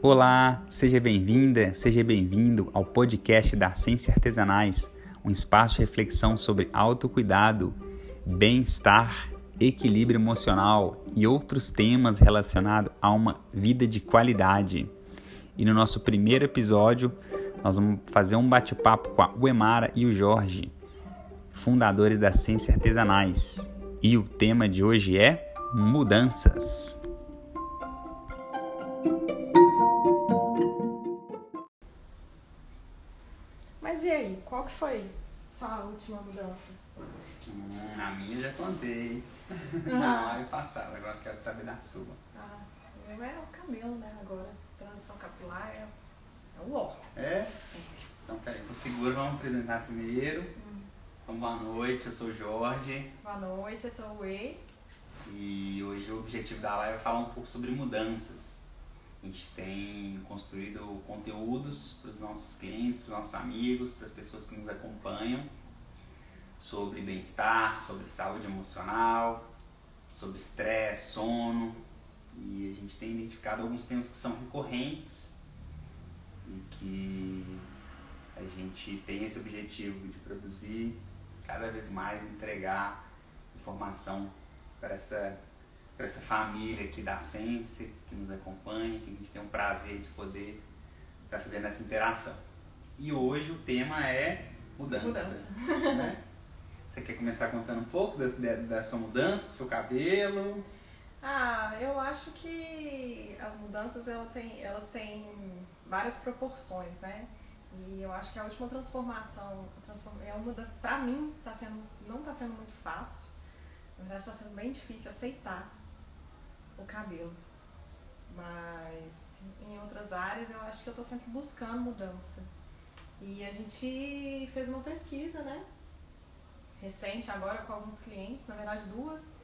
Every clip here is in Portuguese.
Olá, seja bem-vinda, seja bem-vindo ao podcast da Ciência Artesanais, um espaço de reflexão sobre autocuidado, bem-estar, equilíbrio emocional e outros temas relacionados a uma vida de qualidade. E no nosso primeiro episódio, nós vamos fazer um bate-papo com a Uemara e o Jorge, fundadores da Ciência Artesanais. E o tema de hoje é mudanças. Que foi sua última mudança? Hum, a minha já contei. Na live passada, agora quero saber da sua. Ah, é o cabelo, né? Agora, transição capilar é, é o ó. É? Então, peraí, por seguro, vamos apresentar primeiro. Então, boa noite, eu sou o Jorge. Boa noite, eu sou o Wei. E hoje o objetivo da live é falar um pouco sobre mudanças. A gente tem construído conteúdos para os nossos clientes, para os nossos amigos, para as pessoas que nos acompanham sobre bem-estar, sobre saúde emocional, sobre estresse, sono. E a gente tem identificado alguns temas que são recorrentes e que a gente tem esse objetivo de produzir cada vez mais, entregar informação para essa, para essa família aqui da Sense, que nos acompanha, que a gente tem um prazer de poder estar fazendo essa interação. E hoje o tema é mudança. Mudança. né? Você quer começar contando um pouco da, da, sua mudança, do seu cabelo? Ah, eu acho que as mudanças elas têm, elas têm várias proporções, né? E eu acho que a última transformação, transform- é uma das, pra mim, tá sendo, não está sendo muito fácil. Na verdade, está sendo bem difícil aceitar o cabelo. Mas em outras áreas eu acho que eu estou sempre buscando mudança. E a gente fez uma pesquisa, né? Recente agora com alguns clientes, na verdade duas.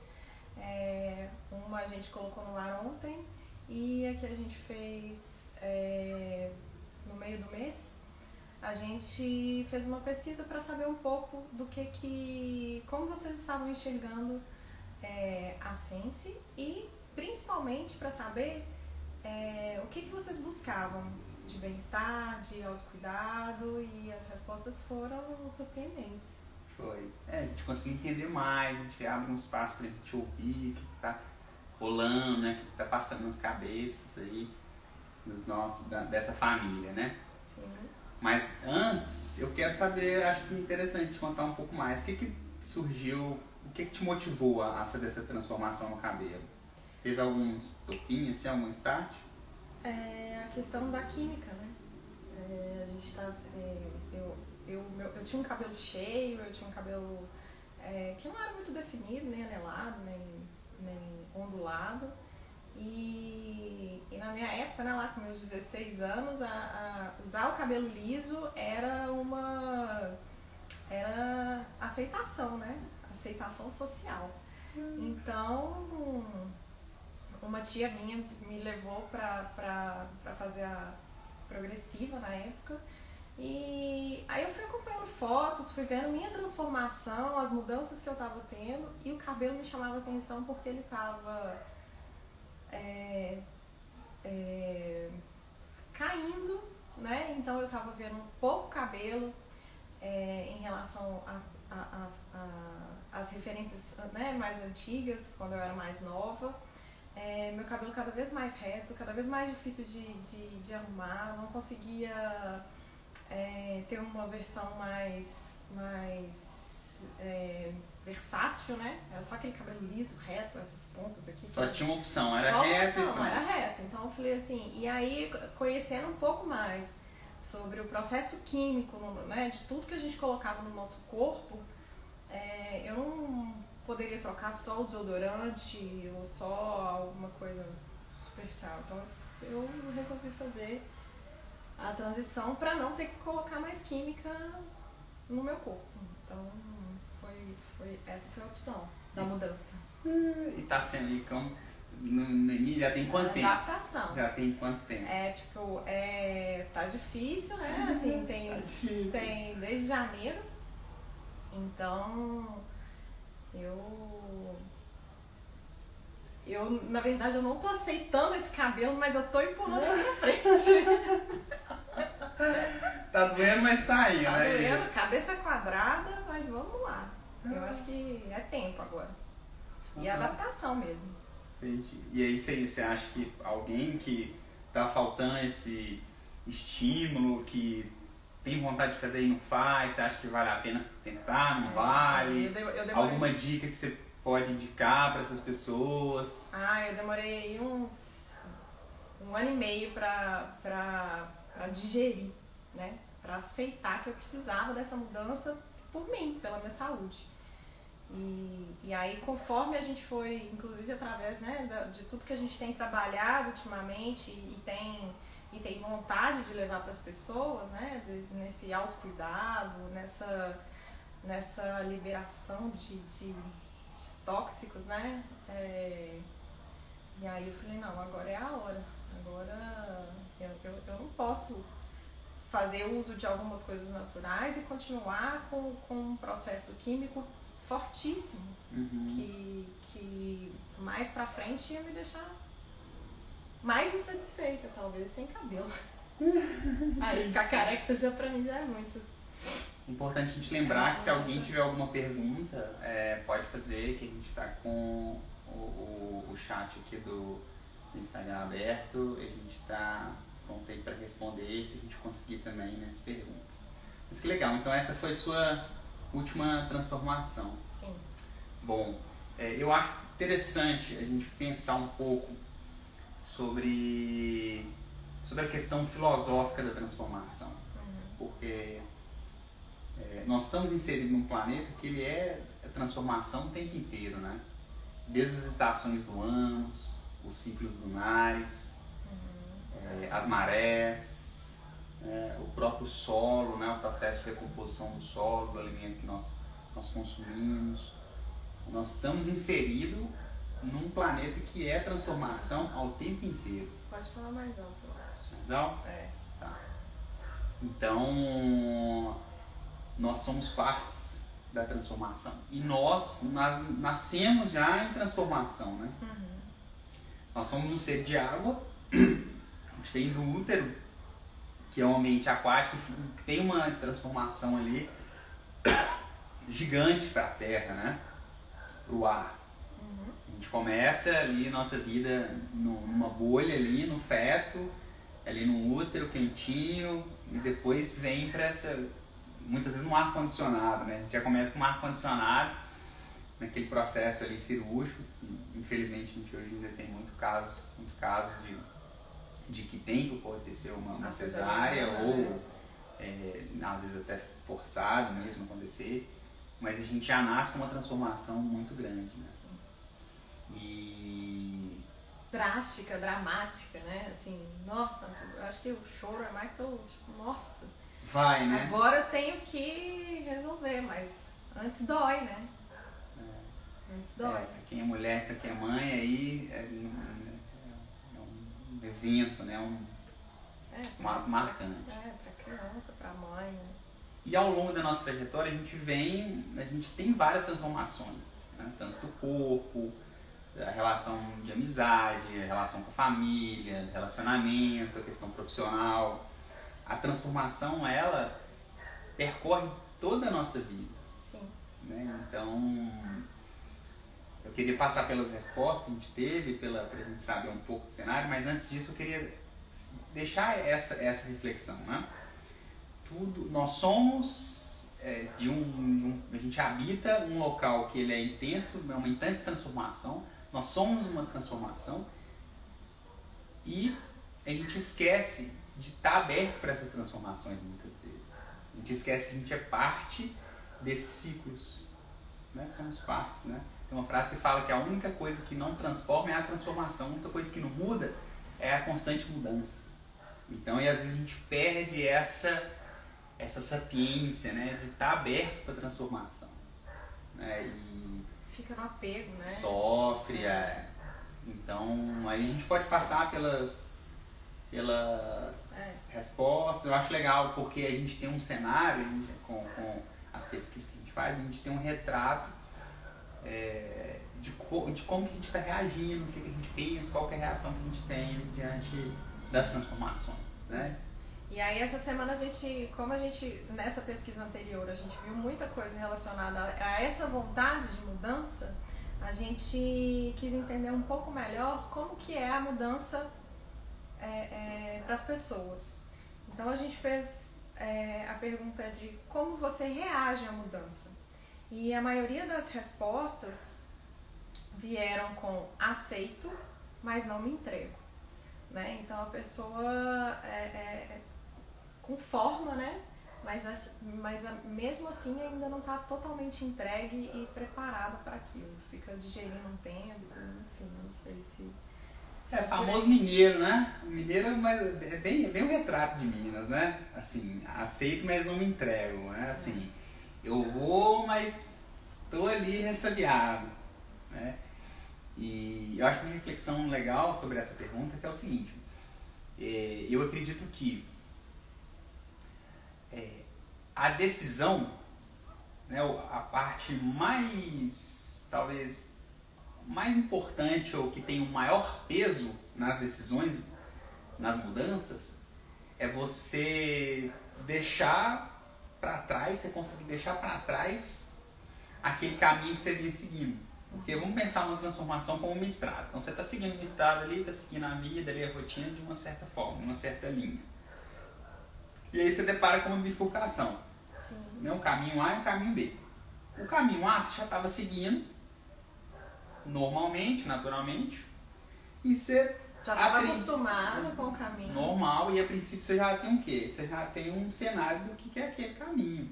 É, uma a gente colocou no ar ontem e a que a gente fez é, no meio do mês. A gente fez uma pesquisa para saber um pouco do que que. como vocês estavam enxergando é, a Sense e principalmente para saber é, o que, que vocês buscavam de bem-estar, de autocuidado e as respostas foram surpreendentes. Foi. É, a gente conseguiu entender mais, a gente abre um espaço pra gente ouvir o que que tá rolando, né? O que que tá passando nas cabeças aí dos nossos, da- dessa família, né? Sim. Mas antes, eu quero saber, acho que é interessante contar um pouco mais. O que que surgiu, o que que te motivou a a fazer essa transformação no cabelo? Teve alguns topinhos, assim, algum start? É a questão da química, né? É, a gente tá. é, eu, eu, meu- eu tinha um cabelo cheio, eu tinha um cabelo é, que não era muito definido, nem anelado, nem, nem ondulado. E, e na minha época, né, lá com meus 16 anos, a, a- usar o cabelo liso era uma. era aceitação, né? Aceitação social. Então, uma tia minha me levou pra fazer a progressiva na época. E aí eu fui acompanhando fotos, fui vendo minha transformação, as mudanças que eu tava tendo, e o cabelo me chamava atenção porque ele tava é, é, caindo, né? Então eu tava vendo pouco cabelo é, em relação as referências né, mais antigas, quando eu era mais nova. É, meu cabelo cada vez mais reto, cada vez mais difícil de, de, de arrumar, não conseguia é, ter uma versão mais, mais é, versátil, né? Era só aquele cabelo liso, reto, essas pontas aqui. Só tinha uma opção, era Só uma reto e opção, era reto. Então eu falei assim, e aí conhecendo um pouco mais sobre o processo químico, né, de tudo que a gente colocava no nosso corpo, é, eu não poderia trocar só o desodorante ou só alguma coisa superficial. Então eu resolvi fazer a transição para não ter que colocar mais química no meu corpo. Então foi, foi essa foi a opção da mudança. E tá sendo aí como. No, já tem quanto tempo? Adaptação. Já tem quanto tempo? É, tipo, é, tá difícil, né? Assim, tem, Tá tem desde janeiro. Então, eu eu, na verdade, eu não tô aceitando esse cabelo, mas eu tô empurrando ele pra frente. tá doendo, mas tá aí, tá né? doendo, cabeça quadrada, mas vamos lá. Eu acho que é tempo agora. E uhum. adaptação mesmo. Entendi. E aí você, você acha que alguém que tá faltando esse estímulo, que tem vontade de fazer e não faz, você acha que vale a pena tentar, não é, vale? Eu, eu Alguma dica que você pode indicar para essas pessoas? Ah, eu demorei uns um ano e meio para digerir, né? Para aceitar que eu precisava dessa mudança por mim, pela minha saúde. E, e aí, conforme a gente foi, inclusive através né, de tudo que a gente tem trabalhado ultimamente e, tem, e tem vontade de levar para as pessoas, né, de, nesse autocuidado, nessa, nessa liberação de, de, de tóxicos, né? É, e aí eu falei, não, agora é a hora. Agora eu, eu, eu não posso fazer uso de algumas coisas naturais e continuar com, com um processo químico fortíssimo uhum. que, que mais pra frente ia me deixar mais insatisfeita, talvez, sem cabelo. Aí ficar careca já pra mim já é muito. Importante a gente lembrar é, que se alguém tiver alguma pergunta, é, pode fazer, que a gente está com o, o, o, chat aqui do Instagram aberto, a gente está pronto aí para responder se a gente conseguir também nas né, perguntas. Mas que legal, então essa foi sua última transformação. Sim. Bom, é, eu acho interessante a gente pensar um pouco sobre, sobre a questão filosófica da transformação. Uhum. Porque é, nós estamos inseridos num planeta que ele é transformação o tempo inteiro, né? Desde as estações do ano, os ciclos lunares, uhum. é, as marés, é, o próprio solo, né, o processo de recomposição do solo, do alimento que nós, nós consumimos. Nós estamos inseridos num planeta que é transformação ao tempo inteiro. Pode falar mais alto, eu acho. Mais alto? É. Tá. Então, nós somos partes da transformação. E nós, nós nascemos já em transformação, né? Uhum. Nós somos um ser de água, a gente vem do útero que é um ambiente aquático, tem uma transformação ali gigante para a terra, né? Para o ar. A gente começa ali nossa vida numa bolha ali, no feto, ali no útero quentinho, e depois vem para essa. Muitas vezes no ar-condicionado, né? A gente já começa com um ar-condicionado, naquele processo ali cirúrgico, que infelizmente a gente hoje ainda tem muito caso, muito caso de de que tem que acontecer uma, uma cesárea, cesárea ou é, às vezes até forçado mesmo acontecer, mas a gente já nasce com uma transformação muito grande, né? E drástica, dramática, né? Assim, nossa, eu acho que o choro é mais pelo tipo, nossa. Vai, né? Agora eu tenho que resolver, mas antes dói, né? É. Antes dói. É, pra quem é mulher, pra quem é mãe, aí é, evento, né? Um, é, mais marcante. É, para criança, para mãe. Né? E ao longo da nossa trajetória a gente vem, a gente tem várias transformações, né? tanto do corpo, a relação de amizade, a relação com a família, relacionamento, a questão profissional. A transformação, ela percorre toda a nossa vida. Sim. Né? Então, eu queria passar pelas respostas que a gente teve, para a gente saber um pouco do cenário, mas antes disso eu queria deixar essa, essa reflexão. Né? Tudo, nós somos é, de, um, de um. A gente habita um local que ele é intenso, é uma intensa transformação, nós somos uma transformação e a gente esquece de estar aberto para essas transformações muitas vezes. A gente esquece que a gente é parte desses ciclos. Né? Somos partes, né? Tem uma frase que fala que a única coisa que não transforma é a transformação, a única coisa que não muda é a constante mudança. Então, e às vezes a gente perde essa, essa sapiência né, de estar tá aberto para transformação. Né, e Fica no apego, né? Sofre, é. Então, aí a gente pode passar pelas, pelas é. respostas. Eu acho legal porque a gente tem um cenário, com, com as pesquisas que a gente faz, a gente tem um retrato é, de, co, de como que a gente está reagindo, o que, que a gente pensa, qual é a reação que a gente tem diante das transformações. Né? E aí essa semana a gente, como a gente, nessa pesquisa anterior, a gente viu muita coisa relacionada a essa vontade de mudança, a gente quis entender um pouco melhor como que é a mudança é, é, para as pessoas. Então a gente fez é, a pergunta de como você reage à mudança. E a maioria das respostas vieram com aceito, mas não me entrego. Né? Então a pessoa é, é, conforma, né? Mas, mas mesmo assim ainda não está totalmente entregue e preparado para aquilo. Fica digerindo um tempo, enfim, não sei se. É famoso mineiro, né? Mineiro mas é bem, é bem um retrato de Minas, né? Assim, aceito, mas não me entrego, né? Assim, eu vou, mas tô ali ressabiado, né? E eu acho uma reflexão legal sobre essa pergunta que é o seguinte: é, eu acredito que é, a decisão, né, a parte mais, talvez, mais importante ou que tem o maior peso nas decisões, nas mudanças, é você deixar para trás, você conseguir deixar para trás aquele caminho que você vinha seguindo. Porque vamos pensar uma transformação como uma estrada. Então você está seguindo uma estrada ali, está seguindo a vida ali, a rotina de uma certa forma, uma certa linha. E aí você depara com uma bifurcação. Sim. Né? Um caminho A e um caminho B. O caminho A você já estava seguindo normalmente, naturalmente, e você já estava acostumado com o caminho. Normal, e a princípio você já tem o quê? Você já tem um cenário do que é aquele caminho.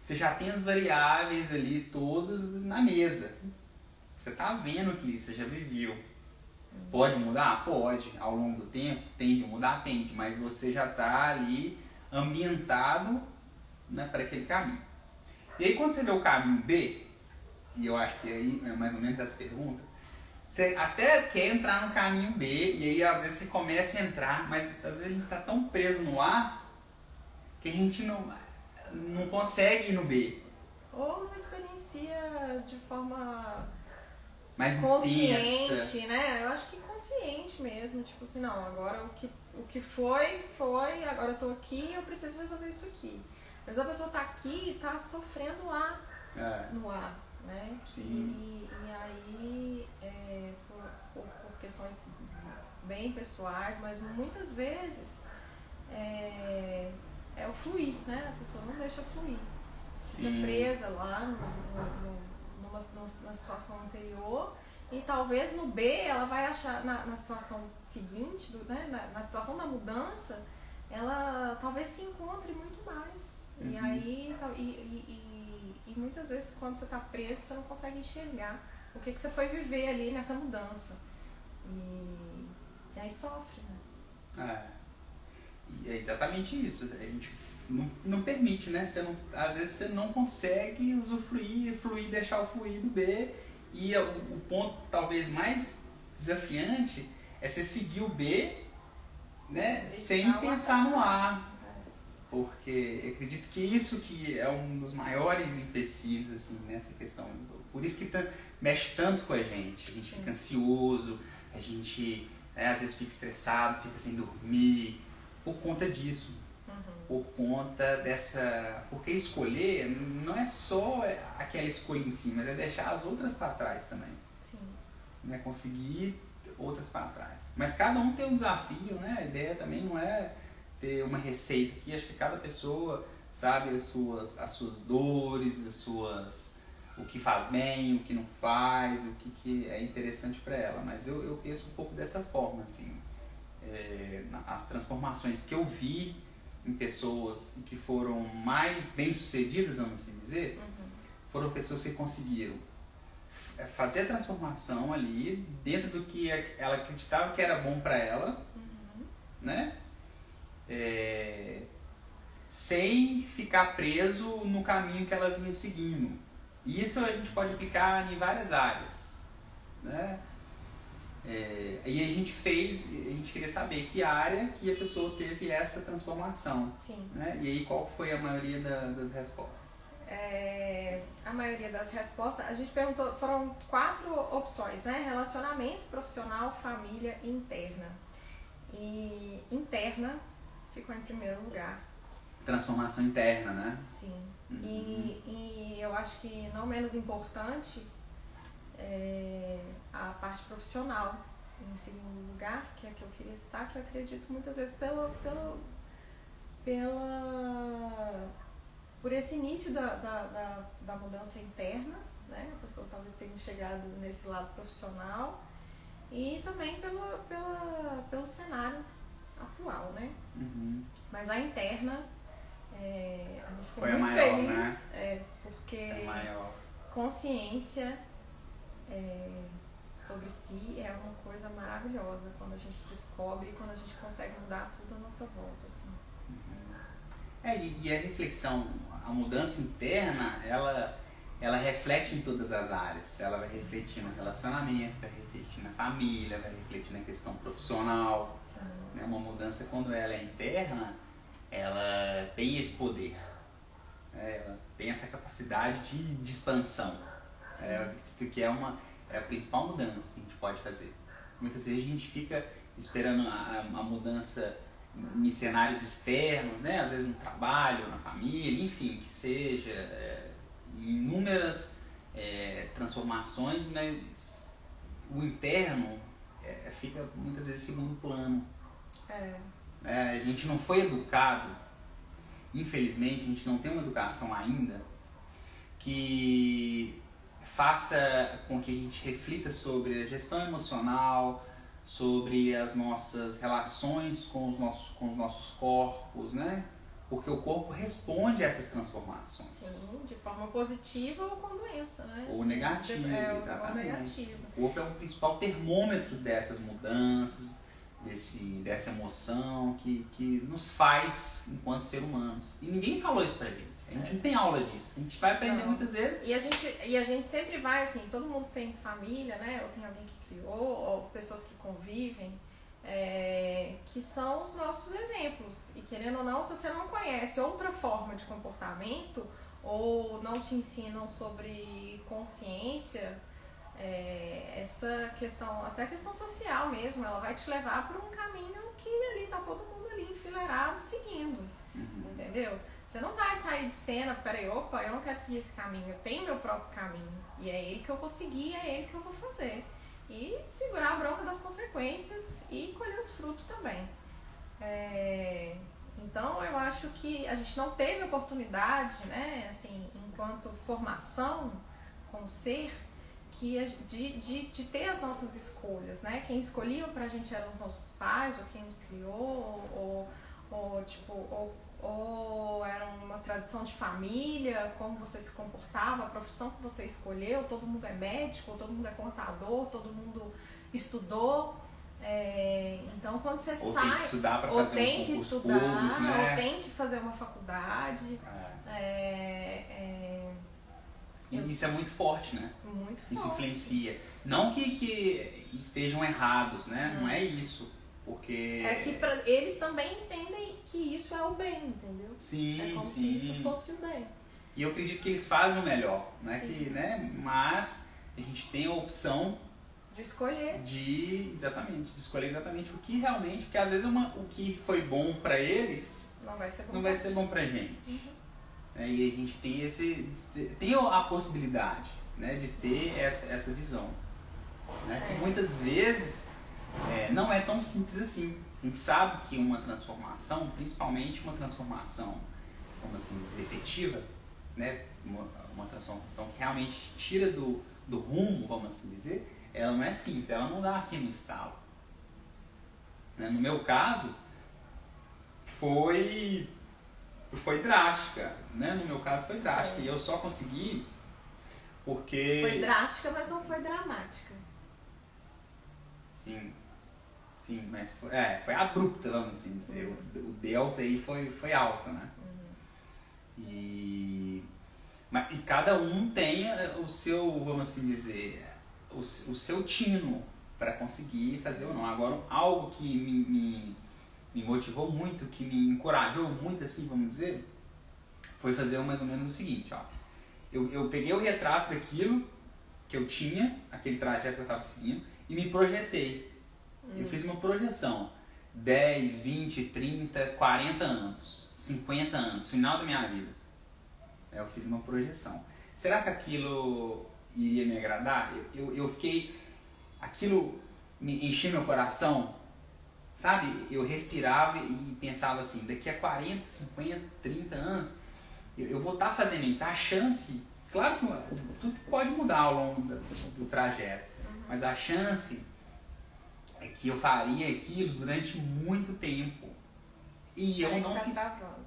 Você já tem as variáveis ali todas na mesa. Você está vendo que você já viveu. Pode mudar? Pode. Ao longo do tempo, tende a mudar? Tende. Mas você já está ali ambientado né, para aquele caminho. E aí quando você vê o caminho B, e eu acho que aí é mais ou menos essa pergunta, você até quer entrar no caminho B, e aí às vezes você começa a entrar, mas às vezes a gente está tão preso no A que a gente não, não consegue ir no B. Ou não experiencia de forma mais consciente, intensa. né? Eu acho que consciente mesmo, tipo assim, não, agora o que, o que foi, foi, agora eu tô aqui eu preciso resolver isso aqui. Mas a pessoa tá aqui e tá sofrendo lá é. no ar, né? Sim. E, e aí, é, por, por, por, questões bem pessoais, mas muitas vezes é, é o fluir, né? A pessoa não deixa fluir. Fica Sim. presa lá no, no, numa, numa situação anterior e talvez no B ela vai achar, na, na situação seguinte, do, né, na, na, situação da mudança, ela talvez se encontre muito mais. Uhum. E aí, e, e, e, e, muitas vezes quando você está preso, você não consegue enxergar o que, que você foi viver ali nessa mudança. E, e aí sofre, né? É. E é exatamente isso. A gente não, não permite, né? Você não, às vezes você não consegue usufruir, fluir, deixar o fluir do B e o, o ponto talvez mais desafiante é você seguir o B né, sem pensar no A. Porque eu acredito que isso que é um dos maiores empecilhos assim, nessa questão. Por isso que mexe tanto com a gente. A gente Sim. fica ansioso, a gente né, às vezes fica estressado, fica sem dormir, por conta disso por conta dessa. Porque escolher não é só aquela escolha em si, mas é deixar as outras para trás também. Sim. Né? Conseguir outras para trás. Mas cada um tem um desafio, né? A ideia também não é ter uma receita aqui, acho que cada pessoa sabe as suas, as suas dores, as suas o que faz bem, o que não faz, o que, que é interessante para ela. Mas eu, eu penso um pouco dessa forma, assim. É, as transformações que eu vi em pessoas que foram mais bem-sucedidas, vamos assim dizer, uhum. foram pessoas que conseguiram fazer a transformação ali dentro do que ela acreditava que era bom para ela, uhum. né? É, sem ficar preso no caminho que ela vinha seguindo. E isso a gente pode aplicar em várias áreas, né? É, e a gente fez, a gente queria saber que área que a pessoa teve essa transformação. Sim. Né? E aí qual foi a maioria da, das respostas? é, a maioria das respostas, a gente perguntou, foram quatro opções, né? Relacionamento, profissional, família e interna. E interna ficou em primeiro lugar. Transformação interna, né? Sim. Uhum. E, e eu acho que não menos importante é a parte profissional em segundo lugar, que é que eu queria citar, que eu acredito muitas vezes pelo, pelo, pela, por esse início da, da, da, da mudança interna, né? a pessoa talvez tenha chegado nesse lado profissional, e também pelo, pela, pelo cenário atual, né? Uhum. Mas a interna, é, a gente ficou Foi a muito maior, feliz, né? é, porque É maior. consciência é, sobre si é uma coisa maravilhosa quando a gente descobre e quando a gente consegue mudar tudo à nossa volta. Assim. É, e, a reflexão, a mudança interna, ela, ela reflete em todas as áreas. Ela vai Sim. refletir no relacionamento, vai refletir na família, vai refletir na questão profissional. Né? Uma mudança, quando ela é interna, ela tem esse poder. né? Ela tem essa capacidade de, de expansão. É, eu acredito que é, uma, é a principal mudança que a gente pode fazer. Muitas vezes a gente fica esperando a, a- mudança em cenários externos, né? às vezes no trabalho, na família, enfim, que seja, é, inúmeras é, transformações, mas o interno é, fica muitas vezes segundo plano. É, É, a gente não foi educado, infelizmente, a gente não tem uma educação ainda que faça com que a gente reflita sobre a gestão emocional, sobre as nossas relações com os nossos, com os nossos corpos, né? Porque o corpo responde a essas transformações. sim, de forma positiva ou com doença, né? Ou Sim, negativa, é, ou- Ou exatamente. negativa. O corpo é o principal termômetro dessas mudanças, desse, dessa emoção que, que nos faz enquanto ser humanos. E ninguém falou isso pra gente. A gente não tem aula disso. A gente vai aprender Não. muitas vezes. E a, gente, e a gente sempre vai, assim, todo mundo tem família, né? Ou tem alguém que criou, ou pessoas que convivem, é, que são os nossos exemplos. E querendo ou não, se você não conhece outra forma de comportamento, ou não te ensinam sobre consciência, é, essa questão, até a questão social mesmo, ela vai te levar por um caminho que ali tá todo mundo ali enfileirado seguindo. Uhum. Entendeu? Você não vai sair de cena, peraí, opa, eu não quero seguir esse caminho, eu tenho meu próprio caminho. E é ele que eu vou seguir, é ele que eu vou fazer. E segurar a bronca das consequências e colher os frutos também. É, Então eu acho que a gente não teve oportunidade, né, assim, enquanto formação como ser, que a- de, de, de ter as nossas escolhas, né? Quem escolhia pra gente eram os nossos pais, ou quem nos criou, ou, ou tipo, ou, ou era uma tradição de família, como você se comportava, a profissão que você escolheu, todo mundo é médico, todo mundo é contador, todo mundo estudou. É, então quando você Ou tem que sai, estudar para ou fazer tem um que estudar, público, né? ou tem que fazer uma faculdade. É. É, é isso é muito forte, né? muito Isso forte. influencia. Não que, que estejam errados, né? Não é isso. Porque. É que pra, eles também entendem que isso é o bem, entendeu? Sim, é como sim. se isso fosse o bem. E eu acredito que eles fazem o melhor, né? Sim. Que, né? Mas a gente tem a opção De escolher. de exatamente, de escolher exatamente o que realmente, porque às vezes uma, o que foi bom pra eles Não vai ser bom. não vai pra ser bom pra gente. Uhum. né? E a gente tem esse tem a possibilidade, né, de ter essa, essa visão, né? Que É. muitas vezes é, não é tão simples assim. A gente sabe que uma transformação, principalmente uma transformação, vamos assim dizer, efetiva, né, uma, uma transformação que realmente tira do, do rumo, vamos assim dizer, ela não é simples, ela não dá assim no estalo. Né? No meu caso, foi foi drástica, né? No meu caso foi drástica Foi. e eu só consegui porque Foi drástica, mas não foi dramática. sim, sim, mas foi, é, foi abrupta, vamos assim dizer. O, o delta aí foi foi alto, né? E mas e cada um tem eh, o seu, vamos assim dizer, o, o seu tino para conseguir fazer ou não. Agora, algo que me, me, me motivou muito, que me encorajou muito, assim, vamos dizer, foi fazer mais ou menos o seguinte, ó. Eu, eu peguei o retrato daquilo que eu tinha, aquele trajeto que eu estava seguindo, e me projetei. Hum. Eu fiz uma projeção. 10, 20, 30, 40 anos, 50 anos, final da minha vida. Eu fiz uma projeção. Será que aquilo iria me agradar? Eu, eu, eu fiquei. Aquilo me encheu meu coração, sabe? Eu respirava e pensava assim: daqui a 40, 50, 30 anos, eu, eu vou estar tá fazendo isso. A chance, claro que tudo pode mudar ao longo do, do trajeto, mas a chance é que eu faria aquilo durante muito tempo. E eu não tá travando.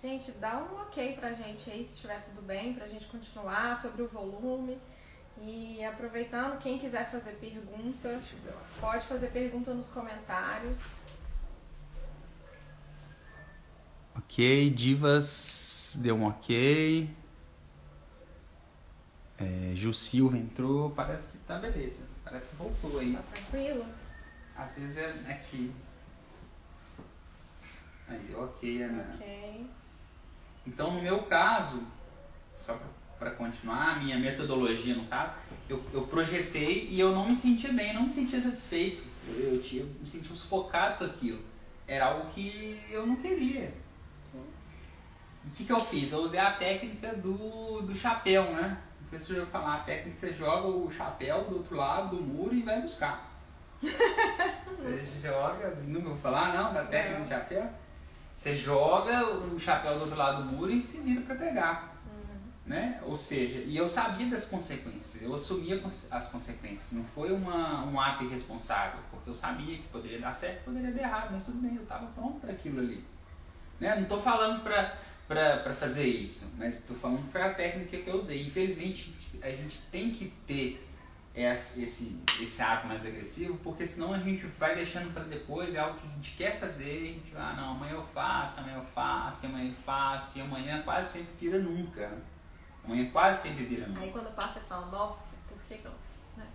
Gente, dá um ok pra gente aí, se estiver tudo bem, pra gente continuar sobre o volume. E aproveitando, quem quiser fazer pergunta, pode fazer pergunta nos comentários. Ok, Divas deu um ok. É, Gil Silva entrou, parece que tá beleza. Parece que voltou aí. Tá tranquilo? Às vezes é aqui. Aí, ok, Ana. Ok. Então, no meu caso, só para continuar, a minha metodologia no caso, eu, eu projetei e eu não me sentia bem, não me sentia satisfeito. Eu, eu, tinha, eu me sentia sufocado com aquilo. Era algo que eu não queria. Sim. E o que, que eu fiz? Eu usei a técnica do, do chapéu, né? Não sei se você já falar, a técnica que você joga o chapéu do outro lado do muro e vai buscar. você joga, nunca vou falar não, da técnica do chapéu? Você joga o chapéu do outro lado do muro e se vira para pegar. Uhum. Né? Ou seja, e eu sabia das consequências, eu assumia as consequências. Não foi uma, um ato irresponsável, porque eu sabia que poderia dar certo, poderia dar errado, mas tudo bem, eu estava pronto para aquilo ali. Né? Não estou falando para fazer isso, mas estou falando que foi a técnica que eu usei. Infelizmente, a gente tem que ter esse, esse ato mais agressivo, porque senão a gente vai deixando para depois, é algo que a gente quer fazer, a gente vai, ah, não, amanhã eu faço, amanhã eu faço, amanhã eu faço, e amanhã quase sempre vira nunca. Né? Amanhã quase sempre vira nunca. Aí quando passa, você fala, nossa, por que, que eu não fiz, né?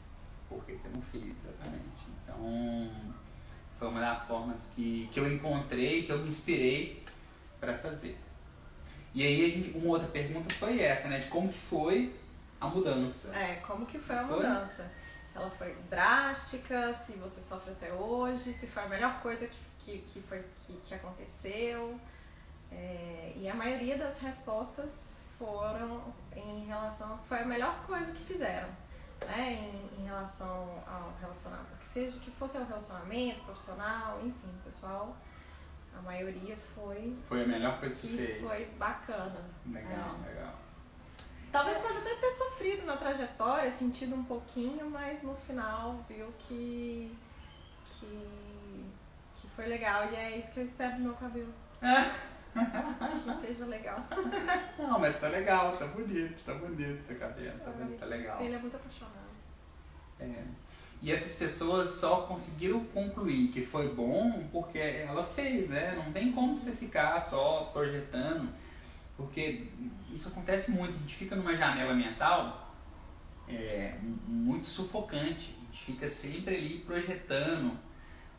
Por que, que eu não fiz, exatamente. Então, foi uma das formas que, que eu encontrei, que eu me inspirei para fazer. E aí, gente, uma outra pergunta foi essa, né? De como que foi a mudança. É, como que foi a foi? mudança? Se ela foi drástica, se você sofre até hoje, se foi a melhor coisa que, que, que, foi, que, que aconteceu. É, e a maioria das respostas foram em relação. Foi a melhor coisa que fizeram. Né, em, em relação ao relacionamento, que seja que fosse um relacionamento profissional, enfim, pessoal, a maioria foi. Foi a melhor coisa que, que fez. Foi bacana. Legal, é. legal. Talvez pode até ter sofrido na trajetória, sentido um pouquinho, mas no final viu que, que, que foi legal. E é isso que eu espero do meu cabelo. que seja legal. Não, mas tá legal, tá bonito, tá bonito seu cabelo, tá, bonito, tá legal. Ele é muito apaixonado. É. E essas pessoas só conseguiram concluir que foi bom porque ela fez, né? Não tem como você ficar só projetando porque isso acontece muito, a gente fica numa janela mental é, muito sufocante, a gente fica sempre ali projetando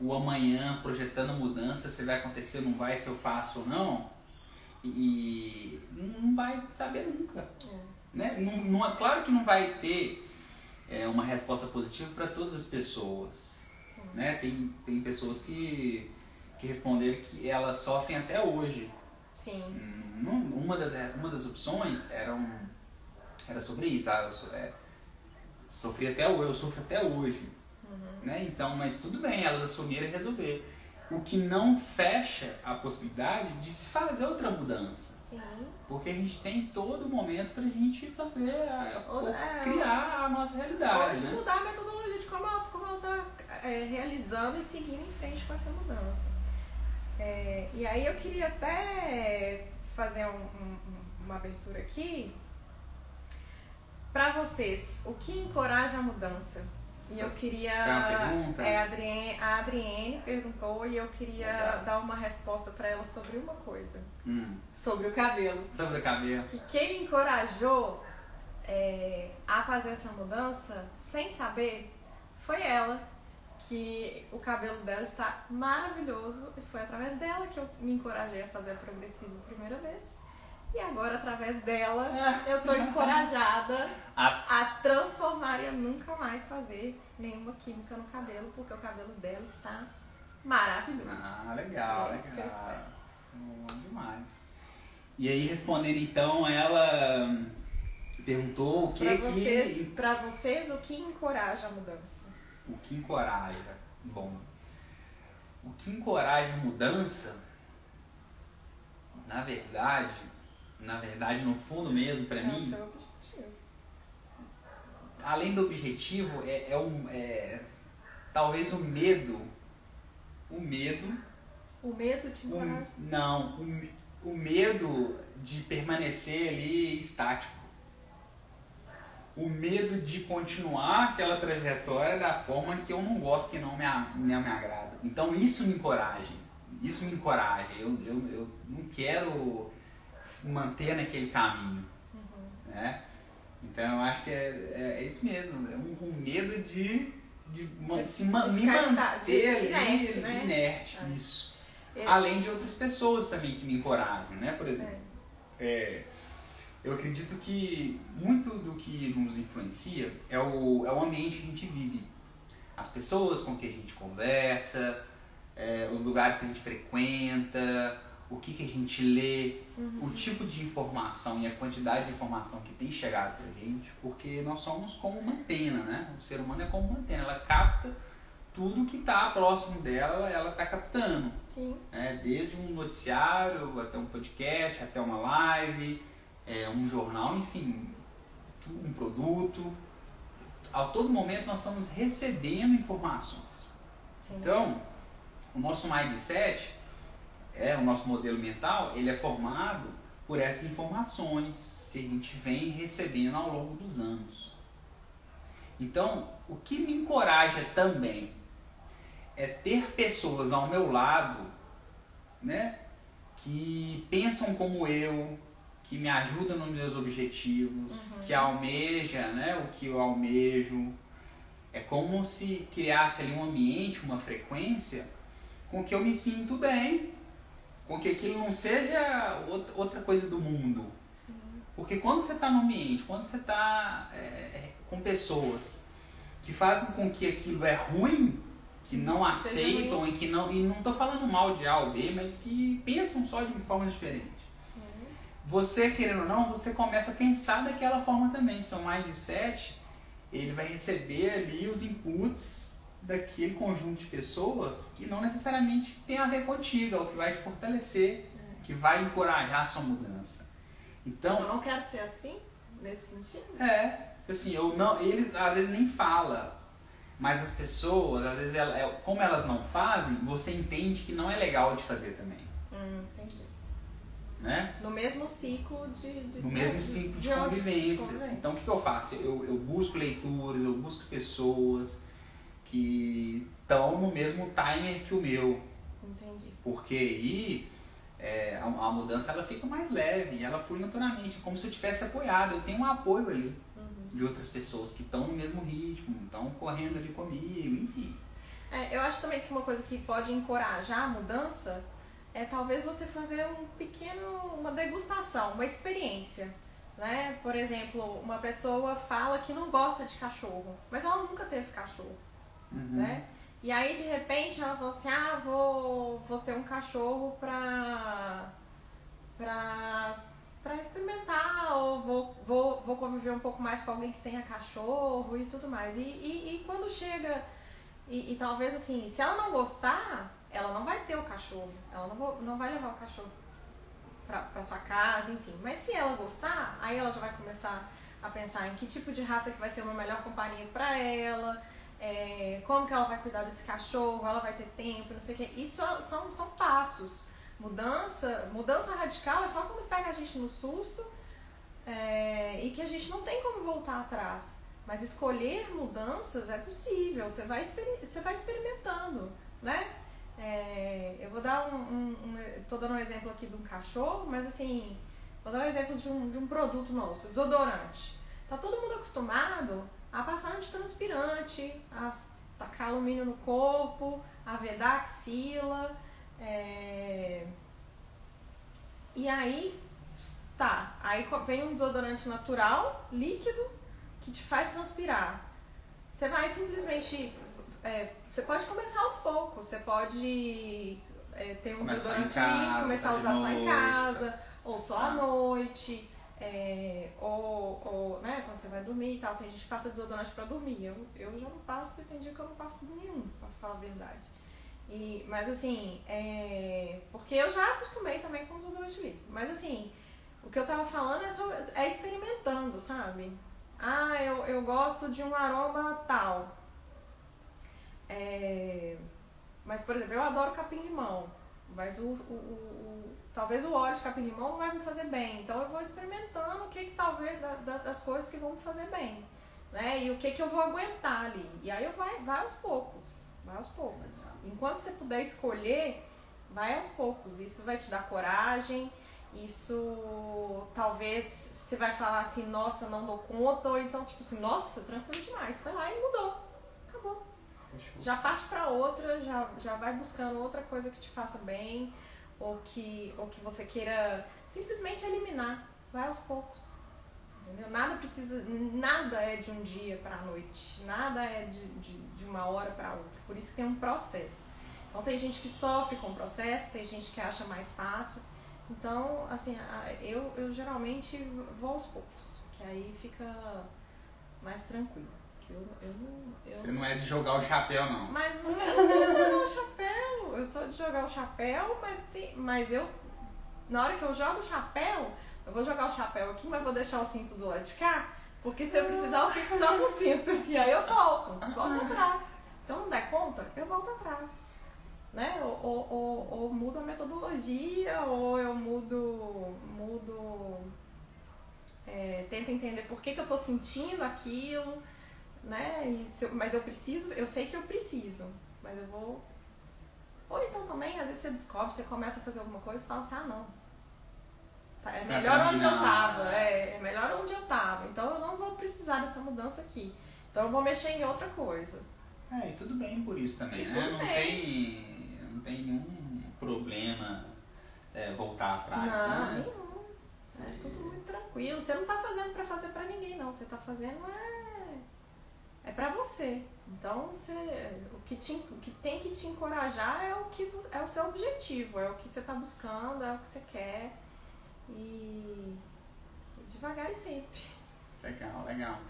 o amanhã, projetando a mudança, se vai acontecer ou não vai, se eu faço ou não, e não vai saber nunca. É. Né? Não, não, é claro que não vai ter é, uma resposta positiva para todas as pessoas. Né? Tem, tem pessoas que, que responderam que elas sofrem até hoje Sim. uma, das, uma das opções era, um, era sobre isso. Ah, eu so, é, sofri até hoje, eu sofro até hoje. Uhum. Né? Então, mas tudo bem, elas assumiram e resolver. O que não fecha a possibilidade de se fazer outra mudança. Sim. Porque a gente tem todo momento pra gente fazer, a, é, criar a nossa realidade. Pode né? mudar a metodologia de como ela, como ela tá é, realizando e seguindo em frente com essa mudança. É, e aí eu queria até fazer um, um, uma abertura aqui para vocês. O que encoraja a mudança? E eu queria. É, a, Adriene, a Adriene perguntou e eu queria Legal. dar uma resposta para ela sobre uma coisa. Hum. Sobre o cabelo. Sobre o cabelo. Que quem me encorajou é, a fazer essa mudança sem saber foi ela que o cabelo dela está maravilhoso e foi através dela que eu me encorajei a fazer a progressiva a primeira vez. E agora, através dela, eu tô encorajada A- a transformar e a nunca mais fazer nenhuma química no cabelo, porque o cabelo dela está maravilhoso. Ah, legal, É legal. Bom demais. E aí, respondendo então, ela hum, perguntou o que Pra que... vocês, pra vocês, o que encoraja a mudança? O que encoraja? Bom, o que encoraja a mudança, na verdade, na verdade, no fundo mesmo, pra É o mim, seu objetivo. além do objetivo, é, é um, é, talvez o medo, o medo, O medo te encoraja. não, o, o medo de permanecer ali estático. O medo de continuar aquela trajetória da forma que eu não gosto, que não me, não me agrada. Então isso me encoraja. Isso me encoraja. Eu, eu, eu não quero manter naquele caminho. Uhum. Né? Então eu acho que é, é, é isso mesmo. É um, um medo de, de, man- De- se de me manter de- ali inerte, né? inerte, É. isso. É. Além de outras pessoas também que me encorajam, né? Por exemplo, É. é, eu acredito que muito do que nos influencia é o, é o ambiente que a gente vive. As pessoas com que a gente conversa, é, os lugares que a gente frequenta, o que, que a gente lê, Uhum. o tipo de informação e a quantidade de informação que tem chegado pra gente, porque nós somos como uma antena, né? O ser humano é como uma antena, ela capta tudo que está próximo dela, ela está captando Sim. né? desde um noticiário até um podcast, até uma live, é, um jornal, enfim, um produto. A todo momento nós estamos recebendo informações. Sim. Então, o nosso mindset, é, o nosso modelo mental, ele é formado por essas informações que a gente vem recebendo ao longo dos anos. Então, o que me encoraja também é ter pessoas ao meu lado, né, que pensam como eu, que me ajudam nos meus objetivos, Uhum. que almeja, né, o que eu almejo. É como se criasse ali um ambiente, uma frequência com que eu me sinto bem, com que aquilo não seja outra- coisa do mundo. Sim. Porque quando você está no ambiente, quando você está com pessoas que fazem com que aquilo é ruim, que não aceitam e que não. E não estou falando mal de A ou B, mas que pensam só de formas diferentes. Sim. Você, querendo ou não, você começa a pensar daquela forma também. Seu mindset, ele vai receber ali os inputs daquele conjunto de pessoas que não necessariamente tem a ver contigo, é o que vai te fortalecer, que vai encorajar a sua mudança. Então, Eu não quero ser assim, nesse sentido. é, assim, eu não, ele às vezes nem fala, mas as pessoas, às vezes, ela, é- como elas não fazem, você entende que não é legal de fazer também, Hum, entendi. né? No mesmo ciclo de. de No mesmo ciclo de, de convivências. de. Então, o que, que eu faço? Eu, eu busco leituras, eu busco pessoas que estão no mesmo timer que o meu, Entendi. porque aí é, a, a mudança ela fica mais leve, ela flui naturalmente, é como se eu tivesse apoiado, eu tenho um apoio ali. De outras pessoas que estão no mesmo ritmo, estão correndo ali comigo, enfim. É, eu acho também que uma coisa que pode encorajar a mudança é talvez você fazer um pequeno, uma degustação, uma experiência. Né? Por exemplo, uma pessoa fala que não gosta de cachorro, mas ela nunca teve cachorro. Uhum. né? E aí de repente ela falou assim, ah, vou, vou ter um cachorro pra, pra, pra experimentar, ou vou, vou, vou conviver um pouco mais com alguém que tenha cachorro e tudo mais. E, e, e quando chega, e, e talvez assim, se ela não gostar, ela não vai ter o cachorro, ela não, vou- não vai levar o cachorro pra sua casa, enfim. Mas se ela gostar, aí ela já vai começar a pensar em que tipo de raça que vai ser uma melhor companhia pra ela, é, como que ela vai cuidar desse cachorro, ela vai ter tempo, não sei o que. Isso é- são, são passos. Mudança, mudança radical é só quando pega a gente no susto é, e que a gente não tem como voltar atrás. Mas escolher mudanças é possível, você vai, você vai experimentando, né? É, eu vou dar um, um, um- Tô dando um exemplo aqui de um cachorro, mas assim, vou dar um exemplo de um, de um produto nosso, desodorante. Tá todo mundo acostumado a passar antitranspirante, a tacar alumínio no corpo, a vedar a axila. É, E aí, Tá, aí vem um desodorante natural, líquido, que te faz transpirar. Você vai simplesmente. É, você pode começar aos poucos, você pode é, ter um Começar desodorante casa, começar a tá usar só em casa, tá. ou só à noite, é, ou, ou né, quando você vai dormir e tal. Tem gente que passa desodorante pra dormir. Eu, eu já não passo e tem dia que eu não passo nenhum, pra falar a verdade. E, mas assim, é, porque eu já acostumei também com desodorante líquido. Mas assim, o que eu tava falando é, só, é experimentando, sabe? Ah, eu, eu gosto de um aroma tal. É, mas, por exemplo, eu adoro capim-limão. Mas o, o- o- talvez o óleo de capim-limão não vai me fazer bem. Então eu vou experimentando o que, que talvez da- da- das coisas que vão me fazer bem. Né? E o que, que eu vou aguentar ali. E aí eu vai, vai aos poucos. Vai aos poucos. Enquanto você puder escolher, vai aos poucos. Isso vai te dar coragem. Isso talvez você vai falar assim, nossa, não dou conta, ou então tipo assim, nossa, tranquilo demais. Foi lá e mudou. Acabou. Já parte pra outra, já, já vai buscando outra coisa que te faça bem, ou que, ou que você queira simplesmente eliminar. Vai aos poucos. Entendeu? Nada precisa, nada é de um dia pra noite, nada é de, de, de uma hora pra outra. Por isso que tem um processo. Então tem gente que sofre com o processo, tem gente que acha mais fácil. Então, assim, a- eu, eu geralmente vou aos poucos, que aí fica mais tranquilo. Que eu, eu, não- eu Você não é de jogar o chapéu, não. mas não eu sou de jogar o chapéu. Eu sou de jogar o chapéu, mas, tem, mas eu. Na hora que eu jogo o chapéu, eu vou jogar o chapéu aqui, mas vou deixar o cinto do lado de cá. Porque se eu precisar, eu fico só no cinto. E aí eu volto, volto atrás. Se eu não der conta, eu volto atrás. Né? Ou, ou, ou, ou mudo a metodologia, ou eu mudo. mudo é, tento entender por que, que eu tô sentindo aquilo né? Eu- mas eu preciso, eu sei que eu preciso, mas eu vou. Ou então também, às vezes você descobre, você começa a fazer alguma coisa e fala assim, ah não. Tá, é melhor onde eu tava, é, é melhor onde eu tava. Então eu não vou precisar dessa mudança aqui. Então eu vou mexer em outra coisa. É, e tudo bem por isso também, E né? Não bem. tem, não tem nenhum problema é, voltar atrás, não, né? nenhum. É tudo muito tranquilo. Você não tá fazendo pra fazer pra ninguém, não. Você tá fazendo é, é pra você. Então você, o, que te, o que tem que te encorajar é o que é o seu objetivo, é o que você tá buscando, é o que você quer. E devagar e sempre. Legal, legal.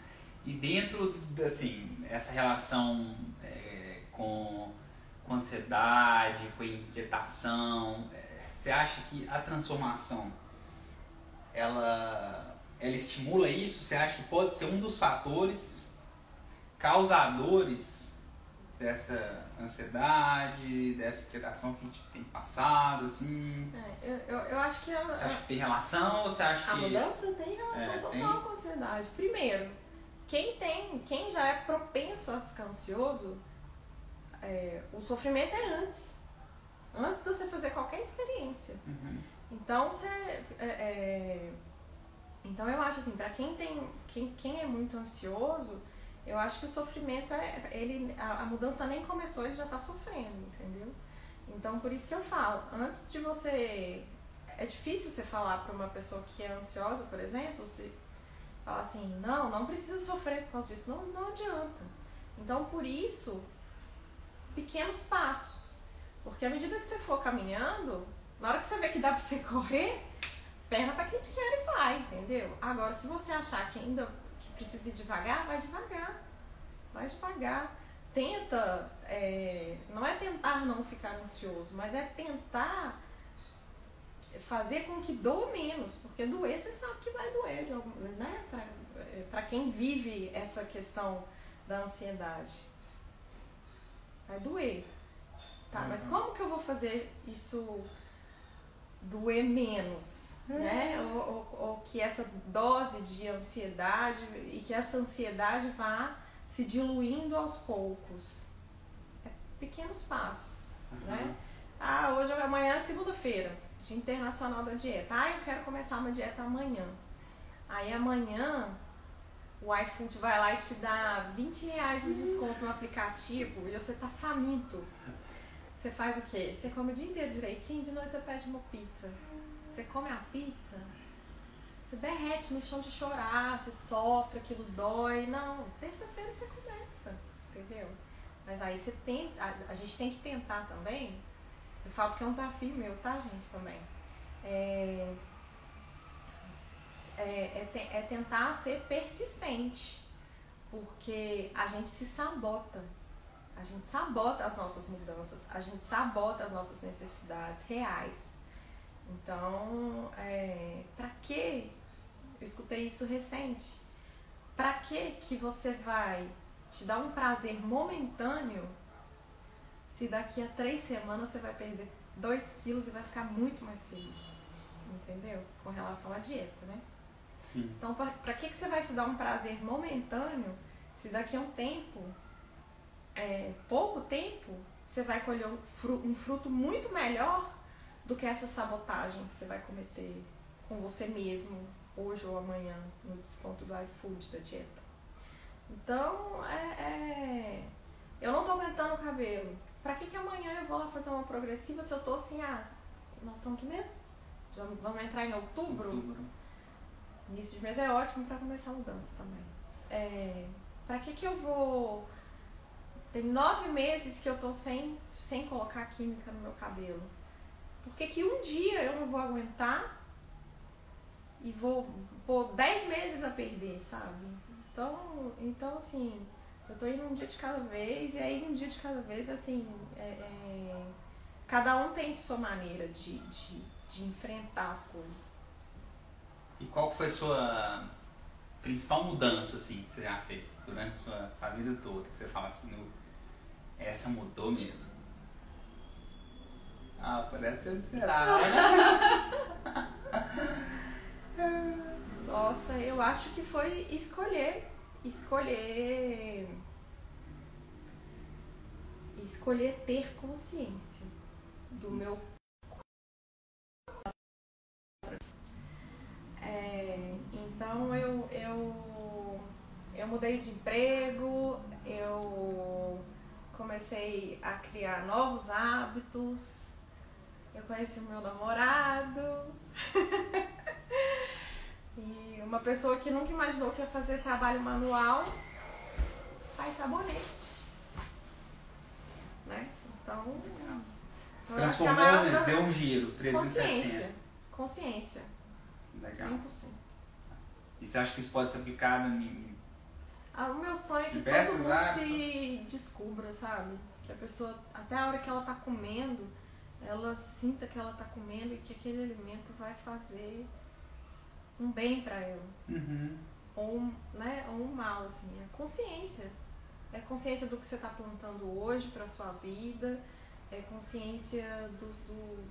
E dentro, assim, essa relação é, com, com ansiedade, com inquietação, é, você acha que a transformação, ela, ela estimula isso? Você acha que pode ser um dos fatores causadores dessa ansiedade, dessa inquietação que a gente tem passado, assim? É, eu, eu, eu acho que a, Você acha que tem relação ou você acha A que... mudança tem relação É, total tem. com a ansiedade. Primeiro, quem tem, quem já é propenso a ficar ansioso, é, o sofrimento é antes. Antes de você fazer qualquer experiência. Uhum. Então você. é, é, então eu acho assim, pra quem tem. Quem, quem é muito ansioso, eu acho que o sofrimento é. Ele, a, a mudança nem começou, ele já tá sofrendo, entendeu? Então por isso que eu falo, antes de você. É difícil você falar pra uma pessoa que é ansiosa, por exemplo, se falar assim, não, não precisa sofrer por causa disso. Não, não adianta. Então por isso, pequenos passos. Porque à medida que você for caminhando, na hora que você vê que dá pra você correr, perna pra quem te quer e vai, entendeu? Agora, se você achar que ainda precisa ir devagar, vai devagar. Vai devagar. Tenta, é, não é tentar não ficar ansioso, mas é tentar fazer com que doa menos, porque doer você sabe que vai doer, de algum, né? Pra, é, quem vive essa questão da ansiedade. Vai doer. Tá, mas Uhum. como que eu vou fazer isso doer menos? Né? Ou, ou, ou que essa dose de ansiedade e que essa ansiedade vá se diluindo aos poucos. É pequenos passos, né? Ah, hoje amanhã é segunda-feira, Dia Internacional da Dieta. Ah, eu quero começar uma dieta amanhã. Aí amanhã o iFood vai lá e te dá 20 reais de desconto no aplicativo e você tá faminto. Você faz o quê? Você come o dia inteiro direitinho, de noite você pede uma pizza. Você come a pizza, você derrete no chão de chorar, você sofre, aquilo dói. Não, terça-feira você começa, entendeu? Mas aí você tem, a, gente tem que tentar também. Eu falo porque é um desafio meu, tá, gente, também. É, é, é, é tentar ser persistente. Porque a gente se sabota. A gente sabota as nossas mudanças, a gente sabota as nossas necessidades reais. Então, é, para que eu escutei isso recente. Para que que você vai te dar um prazer momentâneo se daqui a três semanas você vai perder dois quilos e vai ficar muito mais feliz? Entendeu? Com relação à dieta, né? Sim. Então, para que, que você vai se dar um prazer momentâneo se daqui a um tempo, é, pouco tempo, você vai colher um fruto, um fruto muito melhor do que essa sabotagem que você vai cometer com você mesmo, hoje ou amanhã no desconto do iFood da dieta. Então, é, é... eu não tô aguentando o cabelo. Pra que, que amanhã eu vou lá fazer uma progressiva se eu tô assim, ah, nós estamos aqui mesmo? Já vamos entrar em outubro? Outubro. Início de mês é ótimo para começar a mudança também. É, pra que que eu vou... Tem nove meses que eu tô sem, sem colocar química no meu cabelo. Por que que um dia eu não vou aguentar e vou pôr 10 meses a perder, sabe? Então, então assim, eu tô indo um dia de cada vez, e aí um dia de cada vez, assim, é, é, cada um tem sua maneira de, de, de enfrentar as coisas. E qual foi a sua principal mudança, assim, que você já fez durante a sua, sua vida toda? Que você fala assim, essa mudou mesmo? Ah, parece ser esperado. Nossa, eu acho que foi escolher, escolher, escolher ter consciência do Isso. meu é, então eu, eu eu mudei de emprego, eu comecei a criar novos hábitos, eu conheci o meu namorado. E uma pessoa que nunca imaginou que ia fazer trabalho manual faz sabonete. Né? Então. então Transformou, mas deu um giro, 360. Consciência. Consciência. Legal. 100%. E você acha que isso pode ser aplicado em. Ah, o meu sonho é que todo mundo se descubra, sabe? Que a pessoa, até a hora que ela tá comendo, ela sinta que ela tá comendo e que aquele alimento vai fazer um bem para ela. Uhum. Ou, um, né, ou um mal, assim. É consciência. É consciência do que você está plantando hoje para sua vida. É consciência do, do,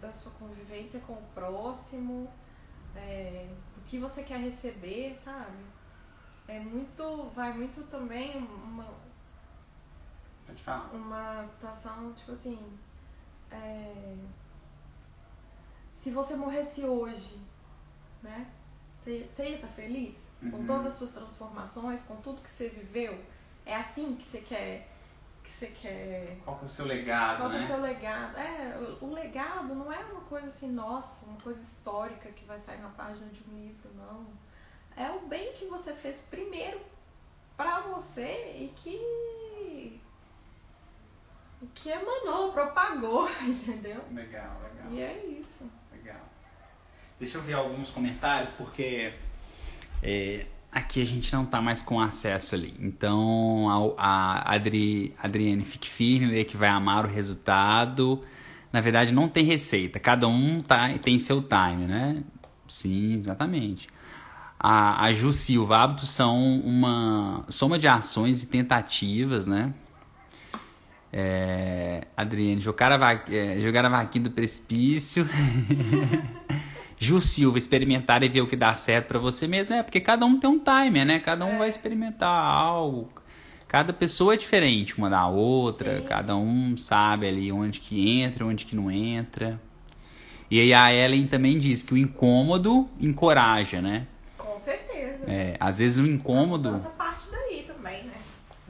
da sua convivência com o próximo. É, do que você quer receber, sabe? É muito. Vai muito também uma. Uma situação, tipo assim. É, se você morresse hoje, né? Você, você ia estar tá feliz uhum. com todas as suas transformações, com tudo que você viveu? É assim que você quer que você quer. Qual é o seu legado, Qual né? é o seu legado? É, o, o, legado não é uma coisa assim, nossa, uma coisa histórica que vai sair na página de um livro, não. É o bem que você fez primeiro para você e que que emanou, propagou, entendeu? Legal, legal. E é isso. Deixa eu ver alguns comentários, porque é, aqui a gente não tá mais com acesso ali. Então, a, a Adri, Adriane, fique firme, vê que vai amar o resultado. Na verdade, não tem receita, cada um tá, tem seu time, né? Sim, exatamente. A, a Ju Silva, hábitos são uma soma de ações e tentativas, né? É, Adriane, jogar a, é, jogar a vaquinha do precipício. Ju Silva, experimentar e ver o que dá certo para você mesmo. É, porque cada um tem um timer, né? Cada um é. vai experimentar algo. Cada pessoa é diferente uma da outra. Sim. Cada um sabe ali onde que entra, onde que não entra. E aí a Ellen também diz que o incômodo encoraja, né? Com certeza. É, às vezes o incômodo... Essa parte daí?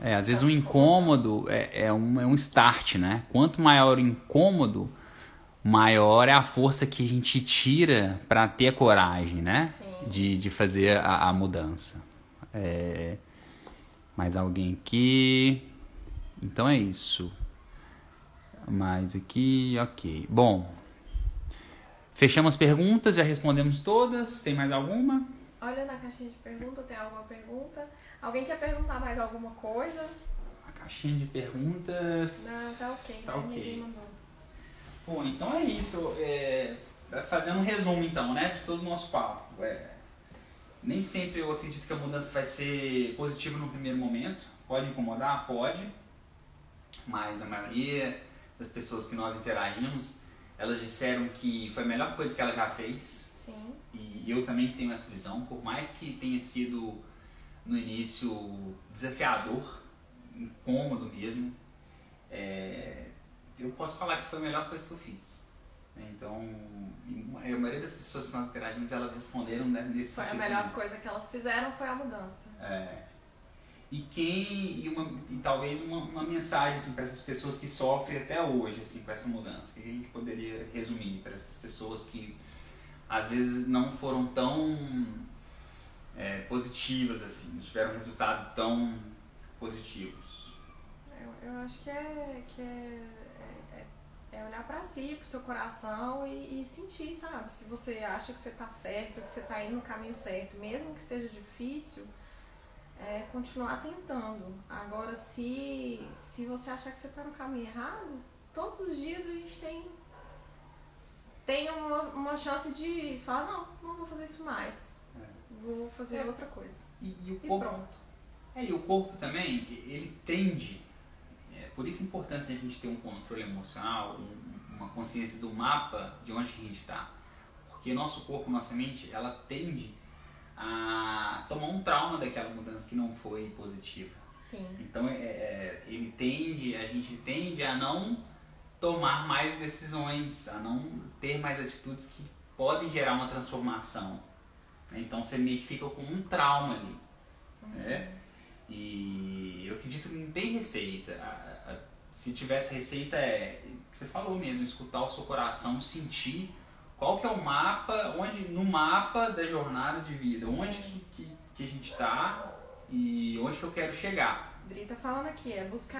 É, às vezes o incômodo é, é, um, é um start, né? Quanto maior o incômodo, maior é a força que a gente tira para ter coragem, né? Sim. de, de fazer a, a mudança. É, mais alguém aqui? Então é isso. Mais aqui, ok. Bom, fechamos as perguntas, já respondemos todas. Tem mais alguma? Olha na caixinha de pergunta, tem alguma pergunta? Alguém quer perguntar mais alguma coisa? A caixinha de pergunta. Não, tá ok. Tá ok. Bom, então é isso. É, fazendo um resumo então, né, de todo o nosso papo. É, nem sempre eu acredito que a mudança vai ser positiva no primeiro momento. Pode incomodar? Pode. Mas a maioria das pessoas que nós interagimos, elas disseram que foi a melhor coisa que ela já fez. Sim. E eu também tenho essa visão, por mais que tenha sido no início desafiador, incômodo mesmo, é, eu posso falar que foi a melhor coisa que eu fiz. Né? Então, a maioria das pessoas que nós interagimos, elas responderam né, nesse Foi a melhor coisa que elas fizeram foi a mudança. É. E quem e, uma, e talvez uma, uma mensagem assim, para essas pessoas que sofrem até hoje assim, com essa mudança, que a gente poderia resumir para essas pessoas que às vezes não foram tão é, positivas assim, não tiveram resultado tão positivos. Eu, eu acho que é, que é, é, é olhar pra si, pro seu coração e, e sentir, sabe? Se você acha que você tá certo, que você tá indo no caminho certo, mesmo que esteja difícil, é continuar tentando. Agora, se, se você achar que você tá no caminho errado, todos os dias a gente tem, tem uma, uma chance de falar, não, não vou fazer isso mais. Vou fazer É. outra coisa. E, e o E corpo pronto. É, e o corpo também, ele tende, é, por isso a importância de a gente ter um controle emocional, um- uma consciência do mapa de onde que a gente está. Porque nosso corpo, nossa mente, ela tende a tomar um trauma daquela mudança que não foi positiva. Sim. Então é, é, ele tende, a gente tende a não tomar mais decisões, a não ter mais atitudes que podem gerar uma transformação. Né? Então você meio que fica com um trauma ali. né? E eu acredito que não tem receita. A- a- Se tivesse receita é que você falou mesmo, escutar o seu coração, sentir qual que é o mapa, onde no mapa da jornada de vida, onde que, que, que a gente está e onde que eu quero chegar. Dri tá falando aqui, é buscar